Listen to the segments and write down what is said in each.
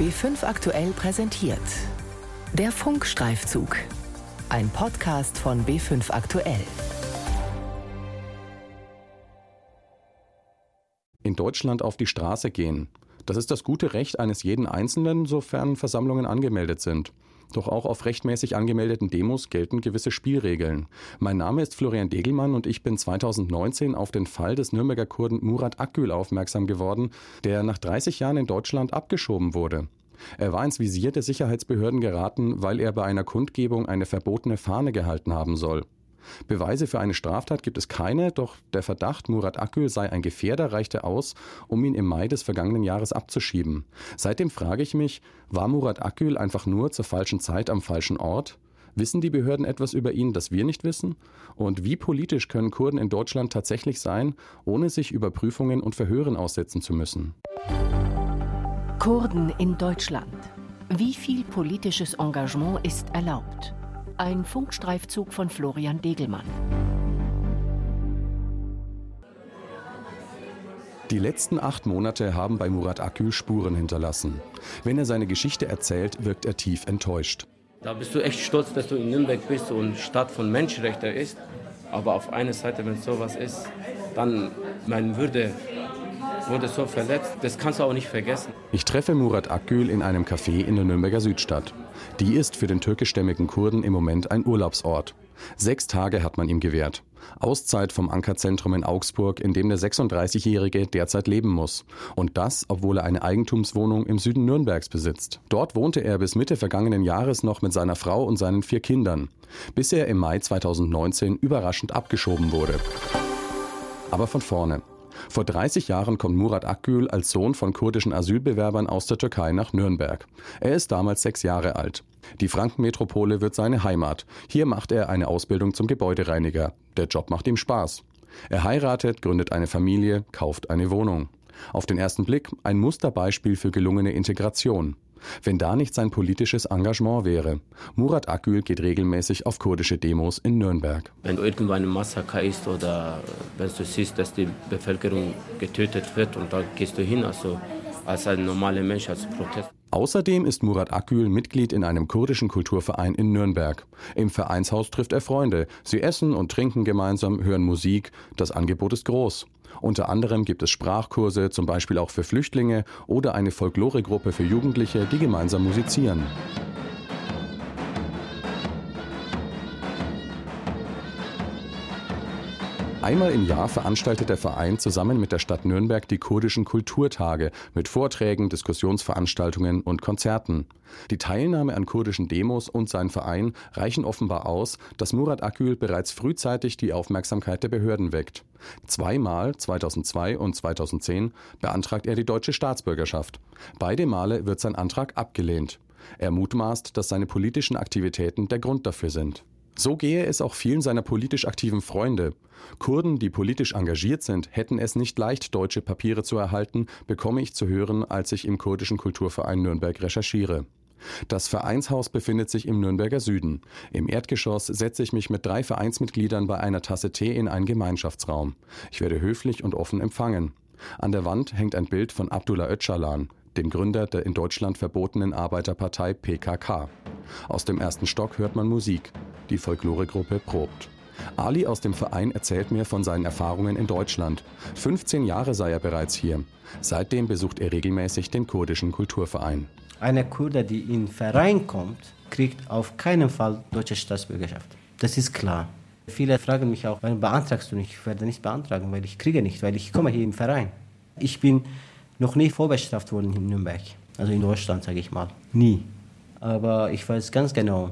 B5 aktuell präsentiert. Der Funkstreifzug. Ein Podcast von B5 aktuell. In Deutschland auf die Straße gehen. Das ist das gute Recht eines jeden Einzelnen, sofern Versammlungen angemeldet sind. Doch auch auf rechtmäßig angemeldeten Demos gelten gewisse Spielregeln. Mein Name ist Florian Degelmann und ich bin 2019 auf den Fall des Nürnberger Kurden Murat Akgül aufmerksam geworden, der nach 30 Jahren in Deutschland abgeschoben wurde. Er war ins Visier der Sicherheitsbehörden geraten, weil er bei einer Kundgebung eine verbotene Fahne gehalten haben soll. Beweise für eine Straftat gibt es keine, doch der Verdacht, Murat Akgül sei ein Gefährder, reichte aus, um ihn im Mai des vergangenen Jahres abzuschieben. Seitdem frage ich mich, war Murat Akgül einfach nur zur falschen Zeit am falschen Ort? Wissen die Behörden etwas über ihn, das wir nicht wissen? Und wie politisch können Kurden in Deutschland tatsächlich sein, ohne sich Überprüfungen und Verhören aussetzen zu müssen? Kurden in Deutschland. Wie viel politisches Engagement ist erlaubt? Ein Funkstreifzug von Florian Degelmann. Die letzten acht Monate haben bei Murat Akül Spuren hinterlassen. Wenn er seine Geschichte erzählt, wirkt er tief enttäuscht. Da bist du echt stolz, dass du in Nürnberg bist und Stadt von Menschenrechten ist. Aber auf einer Seite, wenn sowas ist, dann meine Würde wurde so verletzt. Das kannst du auch nicht vergessen. Ich treffe Murat Akgül in einem Café in der Nürnberger Südstadt. Die ist für den türkischstämmigen Kurden im Moment ein Urlaubsort. Sechs Tage hat man ihm gewährt. Auszeit vom Ankerzentrum in Augsburg, in dem der 36-Jährige derzeit leben muss. Und das, obwohl er eine Eigentumswohnung im Süden Nürnbergs besitzt. Dort wohnte er bis Mitte vergangenen Jahres noch mit seiner Frau und seinen vier Kindern, bis er im Mai 2019 überraschend abgeschoben wurde. Aber von vorne. Vor 30 Jahren kommt Murat Akgül als Sohn von kurdischen Asylbewerbern aus der Türkei nach Nürnberg. Er ist damals sechs Jahre alt. Die Frankenmetropole wird seine Heimat. Hier macht er eine Ausbildung zum Gebäudereiniger. Der Job macht ihm Spaß. Er heiratet, gründet eine Familie, kauft eine Wohnung. Auf den ersten Blick ein Musterbeispiel für gelungene Integration wenn da nicht sein politisches Engagement wäre. Murat Akgül geht regelmäßig auf kurdische Demos in Nürnberg. Wenn irgendwo ein Massaker ist oder wenn du siehst, dass die Bevölkerung getötet wird und dann gehst du hin, also als ein normaler Mensch, als Protest. Außerdem ist Murat Akgül Mitglied in einem kurdischen Kulturverein in Nürnberg. Im Vereinshaus trifft er Freunde. Sie essen und trinken gemeinsam, hören Musik. Das Angebot ist groß. Unter anderem gibt es Sprachkurse, zum Beispiel auch für Flüchtlinge oder eine Folkloregruppe für Jugendliche, die gemeinsam musizieren. Einmal im Jahr veranstaltet der Verein zusammen mit der Stadt Nürnberg die kurdischen Kulturtage mit Vorträgen, Diskussionsveranstaltungen und Konzerten. Die Teilnahme an kurdischen Demos und sein Verein reichen offenbar aus, dass Murat Akül bereits frühzeitig die Aufmerksamkeit der Behörden weckt. Zweimal, 2002 und 2010, beantragt er die deutsche Staatsbürgerschaft. Beide Male wird sein Antrag abgelehnt. Er mutmaßt, dass seine politischen Aktivitäten der Grund dafür sind. So gehe es auch vielen seiner politisch aktiven Freunde. Kurden, die politisch engagiert sind, hätten es nicht leicht, deutsche Papiere zu erhalten, bekomme ich zu hören, als ich im kurdischen Kulturverein Nürnberg recherchiere. Das Vereinshaus befindet sich im Nürnberger Süden. Im Erdgeschoss setze ich mich mit drei Vereinsmitgliedern bei einer Tasse Tee in einen Gemeinschaftsraum. Ich werde höflich und offen empfangen. An der Wand hängt ein Bild von Abdullah Öcalan, dem Gründer der in Deutschland verbotenen Arbeiterpartei PKK. Aus dem ersten Stock hört man Musik. Die Folkloregruppe probt. Ali aus dem Verein erzählt mir von seinen Erfahrungen in Deutschland. 15 Jahre sei er bereits hier. Seitdem besucht er regelmäßig den kurdischen Kulturverein. Eine Kurde, die in den Verein kommt, kriegt auf keinen Fall deutsche Staatsbürgerschaft. Das ist klar. Viele fragen mich auch, warum beantragst du nicht? Ich werde nicht beantragen, weil ich kriege nicht, weil ich komme hier im Verein. Ich bin noch nie vorbestraft worden in Nürnberg, also in Deutschland, sage ich mal. Nie. Aber ich weiß ganz genau,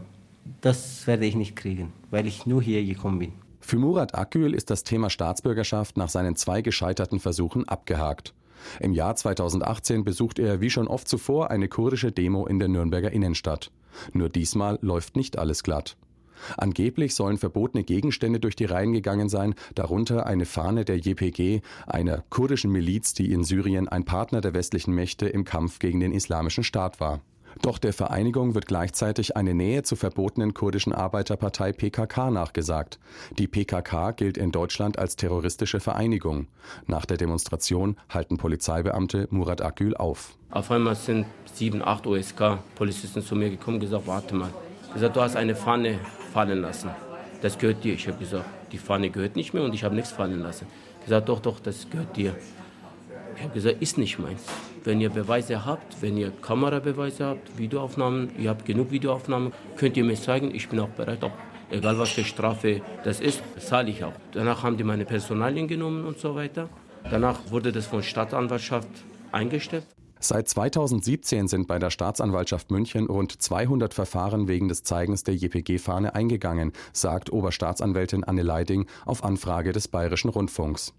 das werde ich nicht kriegen, weil ich nur hier gekommen bin. Für Murat Akgül ist das Thema Staatsbürgerschaft nach seinen zwei gescheiterten Versuchen abgehakt. Im Jahr 2018 besucht er wie schon oft zuvor eine kurdische Demo in der Nürnberger Innenstadt. Nur diesmal läuft nicht alles glatt. Angeblich sollen verbotene Gegenstände durch die Reihen gegangen sein, darunter eine Fahne der JPG, einer kurdischen Miliz, die in Syrien ein Partner der westlichen Mächte im Kampf gegen den Islamischen Staat war. Doch der Vereinigung wird gleichzeitig eine Nähe zur verbotenen kurdischen Arbeiterpartei PKK nachgesagt. Die PKK gilt in Deutschland als terroristische Vereinigung. Nach der Demonstration halten Polizeibeamte Murat Akgül auf. Auf einmal sind sieben, acht OSK-Polizisten zu mir gekommen und gesagt, warte mal. Gesagt, du hast eine Pfanne fallen lassen. Das gehört dir. Ich habe gesagt, die Pfanne gehört nicht mehr und ich habe nichts fallen lassen. Gesagt, doch, doch, das gehört dir. Ich habe gesagt, ist nicht meins. Wenn ihr Beweise habt, wenn ihr Kamerabeweise habt, Videoaufnahmen, ihr habt genug Videoaufnahmen, könnt ihr mir zeigen. Ich bin auch bereit, auch egal was für Strafe das ist, zahle ich auch. Danach haben die meine Personalien genommen und so weiter. Danach wurde das von Staatsanwaltschaft eingestellt. Seit 2017 sind bei der Staatsanwaltschaft München rund 200 Verfahren wegen des Zeigens der JPG-Fahne eingegangen, sagt Oberstaatsanwältin Anne Leiding auf Anfrage des Bayerischen Rundfunks.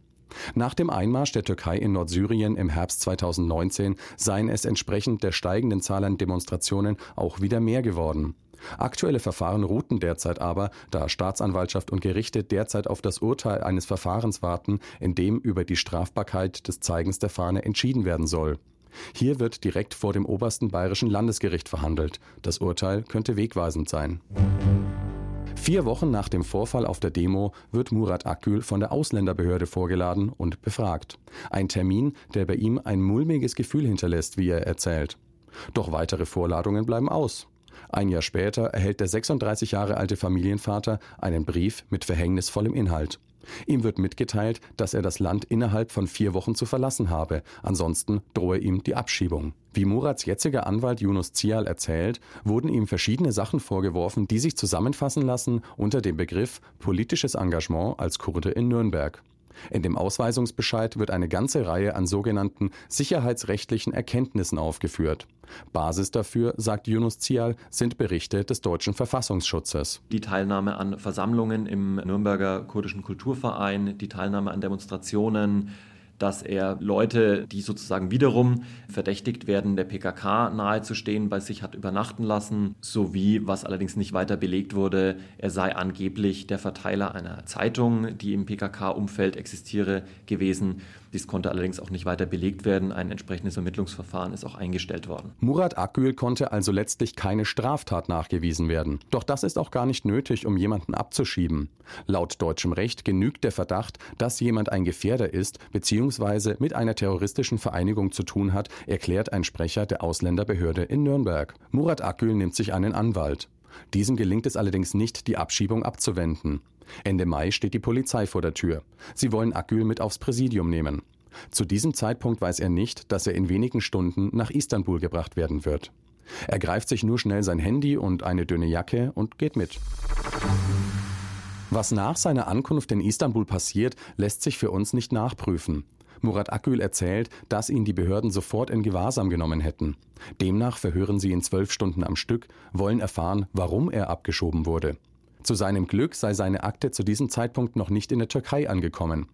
Nach dem Einmarsch der Türkei in Nordsyrien im Herbst 2019 seien es entsprechend der steigenden Zahl an Demonstrationen auch wieder mehr geworden. Aktuelle Verfahren ruhten derzeit aber, da Staatsanwaltschaft und Gerichte derzeit auf das Urteil eines Verfahrens warten, in dem über die Strafbarkeit des Zeigens der Fahne entschieden werden soll. Hier wird direkt vor dem obersten bayerischen Landesgericht verhandelt. Das Urteil könnte wegweisend sein. Vier Wochen nach dem Vorfall auf der Demo wird Murat Akgül von der Ausländerbehörde vorgeladen und befragt. Ein Termin, der bei ihm ein mulmiges Gefühl hinterlässt, wie er erzählt. Doch weitere Vorladungen bleiben aus. Ein Jahr später erhält der 36 Jahre alte Familienvater einen Brief mit verhängnisvollem Inhalt. Ihm wird mitgeteilt, dass er das Land innerhalb von vier Wochen zu verlassen habe, ansonsten drohe ihm die Abschiebung. Wie Murats jetziger Anwalt Yunus Zial erzählt, wurden ihm verschiedene Sachen vorgeworfen, die sich zusammenfassen lassen unter dem Begriff politisches Engagement als Kurde in Nürnberg. In dem Ausweisungsbescheid wird eine ganze Reihe an sogenannten sicherheitsrechtlichen Erkenntnissen aufgeführt. Basis dafür, sagt Yunus Zial, sind Berichte des deutschen Verfassungsschutzes. Die Teilnahme an Versammlungen im Nürnberger kurdischen Kulturverein, die Teilnahme an Demonstrationen, dass er Leute, die sozusagen wiederum verdächtigt werden, der PKK nahezustehen, bei sich hat übernachten lassen, sowie, was allerdings nicht weiter belegt wurde, er sei angeblich der Verteiler einer Zeitung, die im PKK-Umfeld existiere, gewesen. Dies konnte allerdings auch nicht weiter belegt werden. Ein entsprechendes Ermittlungsverfahren ist auch eingestellt worden. Murat Akgül konnte also letztlich keine Straftat nachgewiesen werden. Doch das ist auch gar nicht nötig, um jemanden abzuschieben. Laut deutschem Recht genügt der Verdacht, dass jemand ein Gefährder ist bzw. mit einer terroristischen Vereinigung zu tun hat, erklärt ein Sprecher der Ausländerbehörde in Nürnberg. Murat Akgül nimmt sich einen Anwalt. Diesem gelingt es allerdings nicht, die Abschiebung abzuwenden. Ende Mai steht die Polizei vor der Tür. Sie wollen Akgül mit aufs Präsidium nehmen. Zu diesem Zeitpunkt weiß er nicht, dass er in wenigen Stunden nach Istanbul gebracht werden wird. Er greift sich nur schnell sein Handy und eine dünne Jacke und geht mit. Was nach seiner Ankunft in Istanbul passiert, lässt sich für uns nicht nachprüfen. Murat Akgül erzählt, dass ihn die Behörden sofort in Gewahrsam genommen hätten. Demnach verhören sie ihn zwölf Stunden am Stück, wollen erfahren, warum er abgeschoben wurde. Zu seinem Glück sei seine Akte zu diesem Zeitpunkt noch nicht in der Türkei angekommen.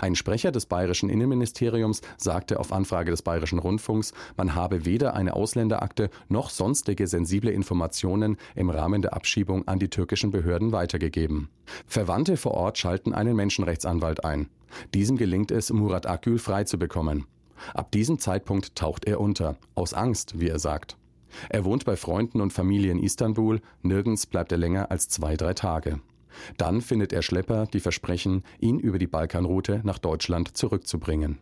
Ein Sprecher des bayerischen Innenministeriums sagte auf Anfrage des bayerischen Rundfunks, man habe weder eine Ausländerakte noch sonstige sensible Informationen im Rahmen der Abschiebung an die türkischen Behörden weitergegeben. Verwandte vor Ort schalten einen Menschenrechtsanwalt ein. Diesem gelingt es, Murat Akgül frei zu bekommen. Ab diesem Zeitpunkt taucht er unter, aus Angst, wie er sagt. Er wohnt bei Freunden und Familie in Istanbul, nirgends bleibt er länger als zwei, drei Tage. Dann findet er Schlepper, die versprechen, ihn über die Balkanroute nach Deutschland zurückzubringen.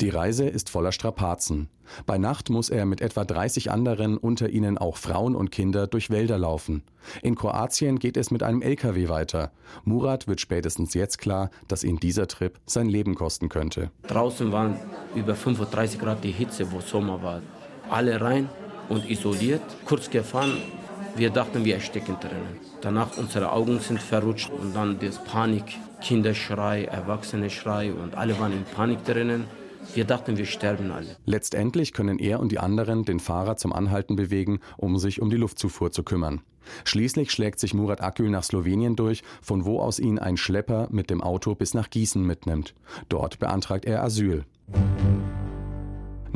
Die Reise ist voller Strapazen. Bei Nacht muss er mit etwa 30 anderen, unter ihnen auch Frauen und Kinder, durch Wälder laufen. In Kroatien geht es mit einem LKW weiter. Murat wird spätestens jetzt klar, dass ihn dieser Trip sein Leben kosten könnte. Draußen waren über 35 Grad die Hitze, wo Sommer war. Alle rein und isoliert, kurz gefahren. Wir dachten, wir ersticken drinnen. Danach unsere Augen sind verrutscht und dann das Panik, Kinderschrei, Erwachsene-Schrei und alle waren in Panik drinnen. Wir dachten, wir sterben alle. Letztendlich können er und die anderen den Fahrer zum Anhalten bewegen, um sich um die Luftzufuhr zu kümmern. Schließlich schlägt sich Murat Akül nach Slowenien durch, von wo aus ihn ein Schlepper mit dem Auto bis nach Gießen mitnimmt. Dort beantragt er Asyl.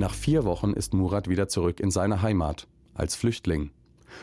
Nach vier Wochen ist Murat wieder zurück in seine Heimat, als Flüchtling.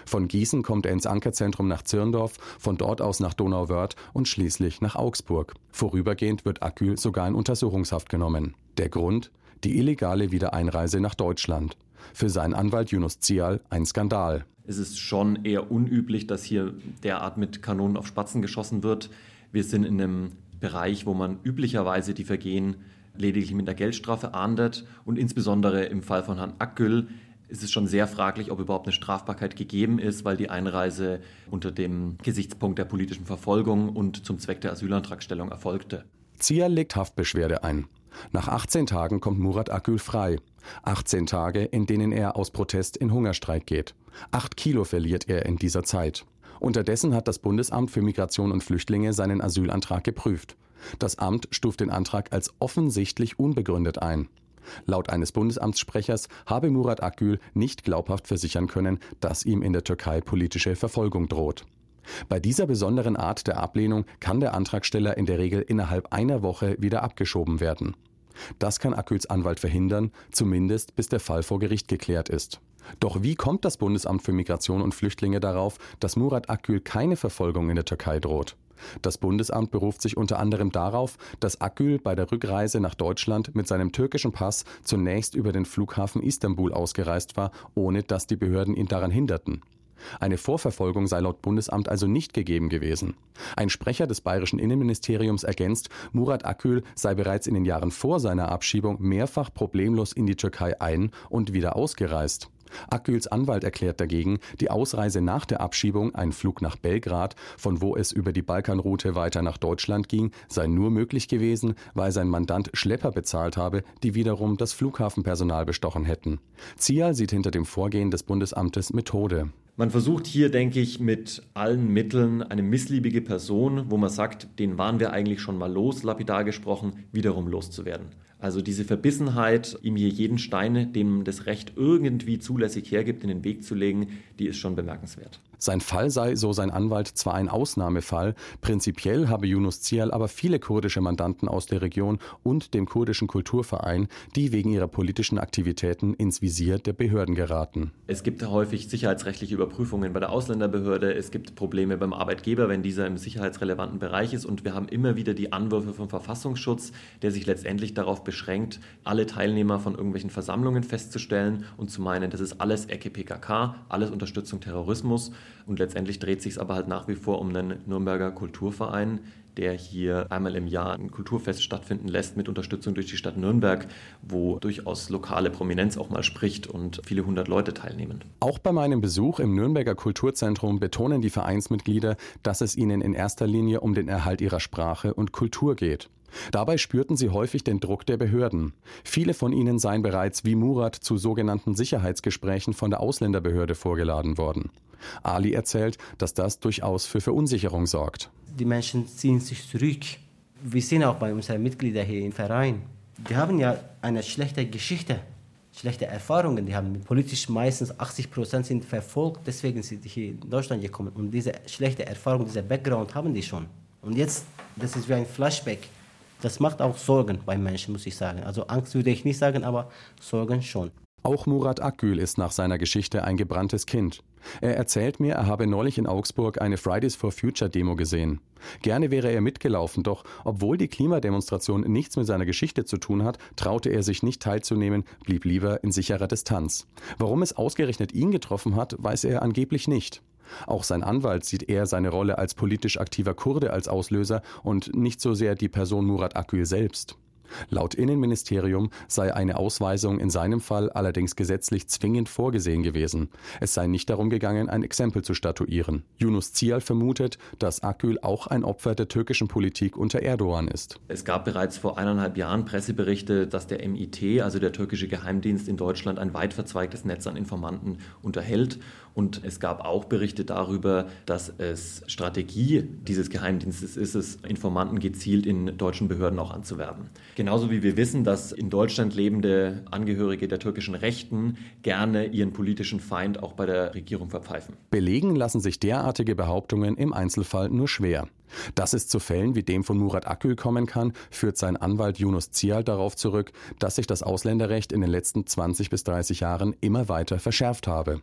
Von Gießen kommt er ins Ankerzentrum nach Zirndorf, von dort aus nach Donauwörth und schließlich nach Augsburg. Vorübergehend wird Akül sogar in Untersuchungshaft genommen. Der Grund? Die illegale Wiedereinreise nach Deutschland. Für seinen Anwalt Yunus Zial ein Skandal. Es ist schon eher unüblich, dass hier derart mit Kanonen auf Spatzen geschossen wird. Wir sind in einem Bereich, wo man üblicherweise die Vergehen lediglich mit der Geldstrafe ahndet und insbesondere im Fall von Herrn Akgül ist es schon sehr fraglich, ob überhaupt eine Strafbarkeit gegeben ist, weil die Einreise unter dem Gesichtspunkt der politischen Verfolgung und zum Zweck der Asylantragstellung erfolgte. Zier legt Haftbeschwerde ein. Nach 18 Tagen kommt Murat Akgül frei. 18 Tage, in denen er aus Protest in Hungerstreik geht. Acht Kilo verliert er in dieser Zeit. Unterdessen hat das Bundesamt für Migration und Flüchtlinge seinen Asylantrag geprüft. Das Amt stuft den Antrag als offensichtlich unbegründet ein. Laut eines Bundesamtssprechers habe Murat Akgül nicht glaubhaft versichern können, dass ihm in der Türkei politische Verfolgung droht. Bei dieser besonderen Art der Ablehnung kann der Antragsteller in der Regel innerhalb einer Woche wieder abgeschoben werden. Das kann Aküls Anwalt verhindern, zumindest bis der Fall vor Gericht geklärt ist. Doch wie kommt das Bundesamt für Migration und Flüchtlinge darauf, dass Murat Akgül keine Verfolgung in der Türkei droht? Das Bundesamt beruft sich unter anderem darauf, dass Akgül bei der Rückreise nach Deutschland mit seinem türkischen Pass zunächst über den Flughafen Istanbul ausgereist war, ohne dass die Behörden ihn daran hinderten. Eine Vorverfolgung sei laut Bundesamt also nicht gegeben gewesen. Ein Sprecher des bayerischen Innenministeriums ergänzt, Murat Akgül sei bereits in den Jahren vor seiner Abschiebung mehrfach problemlos in die Türkei ein und wieder ausgereist. Akgüls Anwalt erklärt dagegen, die Ausreise nach der Abschiebung, ein Flug nach Belgrad, von wo es über die Balkanroute weiter nach Deutschland ging, sei nur möglich gewesen, weil sein Mandant Schlepper bezahlt habe, die wiederum das Flughafenpersonal bestochen hätten. Zial sieht hinter dem Vorgehen des Bundesamtes Methode. Man versucht hier, denke ich, mit allen Mitteln eine missliebige Person, wo man sagt, den waren wir eigentlich schon mal los, lapidar gesprochen, wiederum loszuwerden. Also diese Verbissenheit, ihm hier jeden Stein, dem das Recht irgendwie zulässig hergibt, in den Weg zu legen, die ist schon bemerkenswert. Sein Fall sei, so sein Anwalt, zwar ein Ausnahmefall, prinzipiell habe Yunus Zial aber viele kurdische Mandanten aus der Region und dem kurdischen Kulturverein, die wegen ihrer politischen Aktivitäten ins Visier der Behörden geraten. Es gibt häufig sicherheitsrechtliche Überprüfungen bei der Ausländerbehörde, es gibt Probleme beim Arbeitgeber, wenn dieser im sicherheitsrelevanten Bereich ist und wir haben immer wieder die Anwürfe vom Verfassungsschutz, der sich letztendlich darauf beschränkt, alle Teilnehmer von irgendwelchen Versammlungen festzustellen und zu meinen, das ist alles Ecke PKK, alles Unterstützung Terrorismus. Und letztendlich dreht sich es aber halt nach wie vor um einen Nürnberger Kulturverein, der hier einmal im Jahr ein Kulturfest stattfinden lässt mit Unterstützung durch die Stadt Nürnberg, wo durchaus lokale Prominenz auch mal spricht und viele hundert Leute teilnehmen. Auch bei meinem Besuch im Nürnberger Kulturzentrum betonen die Vereinsmitglieder, dass es ihnen in erster Linie um den Erhalt ihrer Sprache und Kultur geht. Dabei spürten sie häufig den Druck der Behörden. Viele von ihnen seien bereits wie Murat zu sogenannten Sicherheitsgesprächen von der Ausländerbehörde vorgeladen worden. Ali erzählt, dass das durchaus für Verunsicherung sorgt. Die Menschen ziehen sich zurück. Wir sehen auch bei unseren Mitgliedern hier im Verein. Die haben ja eine schlechte Geschichte, schlechte Erfahrungen. Die haben politisch meistens 80 Prozent sind verfolgt, deswegen sind sie hier in Deutschland gekommen. Und diese schlechte Erfahrung, dieser Background haben die schon. Und jetzt, das ist wie ein Flashback das macht auch Sorgen bei Menschen, muss ich sagen. Also Angst würde ich nicht sagen, aber Sorgen schon. Auch Murat Akgül ist nach seiner Geschichte ein gebranntes Kind. Er erzählt mir, er habe neulich in Augsburg eine Fridays for Future Demo gesehen. Gerne wäre er mitgelaufen, doch obwohl die Klimademonstration nichts mit seiner Geschichte zu tun hat, traute er sich nicht teilzunehmen, blieb lieber in sicherer Distanz. Warum es ausgerechnet ihn getroffen hat, weiß er angeblich nicht. Auch sein Anwalt sieht eher seine Rolle als politisch aktiver Kurde als Auslöser und nicht so sehr die Person Murat Akgül selbst. Laut Innenministerium sei eine Ausweisung in seinem Fall allerdings gesetzlich zwingend vorgesehen gewesen. Es sei nicht darum gegangen, ein Exempel zu statuieren. Yunus Zial vermutet, dass Akgül auch ein Opfer der türkischen Politik unter Erdogan ist. Es gab bereits vor eineinhalb Jahren Presseberichte, dass der MIT, also der türkische Geheimdienst in Deutschland, ein weit verzweigtes Netz an Informanten unterhält. Und es gab auch Berichte darüber, dass es Strategie dieses Geheimdienstes ist, es Informanten gezielt in deutschen Behörden auch anzuwerben. Genauso wie wir wissen, dass in Deutschland lebende Angehörige der türkischen Rechten gerne ihren politischen Feind auch bei der Regierung verpfeifen. Belegen lassen sich derartige Behauptungen im Einzelfall nur schwer. Dass es zu Fällen wie dem von Murat Akül kommen kann, führt sein Anwalt Yunus Zial darauf zurück, dass sich das Ausländerrecht in den letzten 20 bis 30 Jahren immer weiter verschärft habe.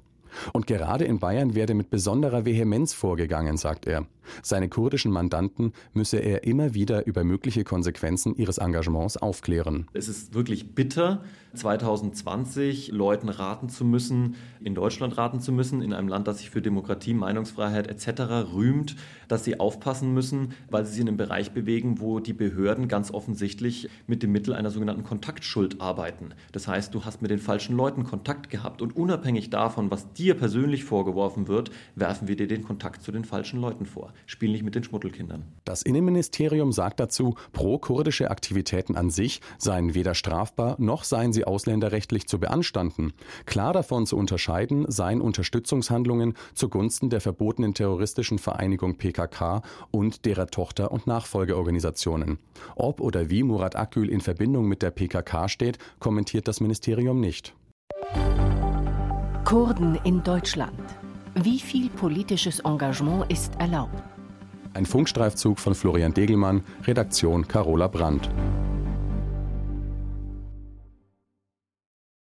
Und gerade in Bayern werde mit besonderer Vehemenz vorgegangen, sagt er. Seine kurdischen Mandanten müsse er immer wieder über mögliche Konsequenzen ihres Engagements aufklären. Es ist wirklich bitter, 2020 Leuten raten zu müssen, in Deutschland raten zu müssen, in einem Land, das sich für Demokratie, Meinungsfreiheit etc. rühmt, dass sie aufpassen müssen, weil sie sich in einem Bereich bewegen, wo die Behörden ganz offensichtlich mit dem Mittel einer sogenannten Kontaktschuld arbeiten. Das heißt, du hast mit den falschen Leuten Kontakt gehabt und unabhängig davon, was dir persönlich vorgeworfen wird, werfen wir dir den Kontakt zu den falschen Leuten vor spielen nicht mit den Schmuddelkindern. Das Innenministerium sagt dazu, pro-kurdische Aktivitäten an sich seien weder strafbar noch seien sie ausländerrechtlich zu beanstanden. Klar davon zu unterscheiden seien Unterstützungshandlungen zugunsten der verbotenen terroristischen Vereinigung PKK und derer Tochter- und Nachfolgeorganisationen. Ob oder wie Murat Akgül in Verbindung mit der PKK steht, kommentiert das Ministerium nicht. Kurden in Deutschland. Wie viel politisches Engagement ist erlaubt? Ein Funkstreifzug von Florian Degelmann, Redaktion Carola Brandt.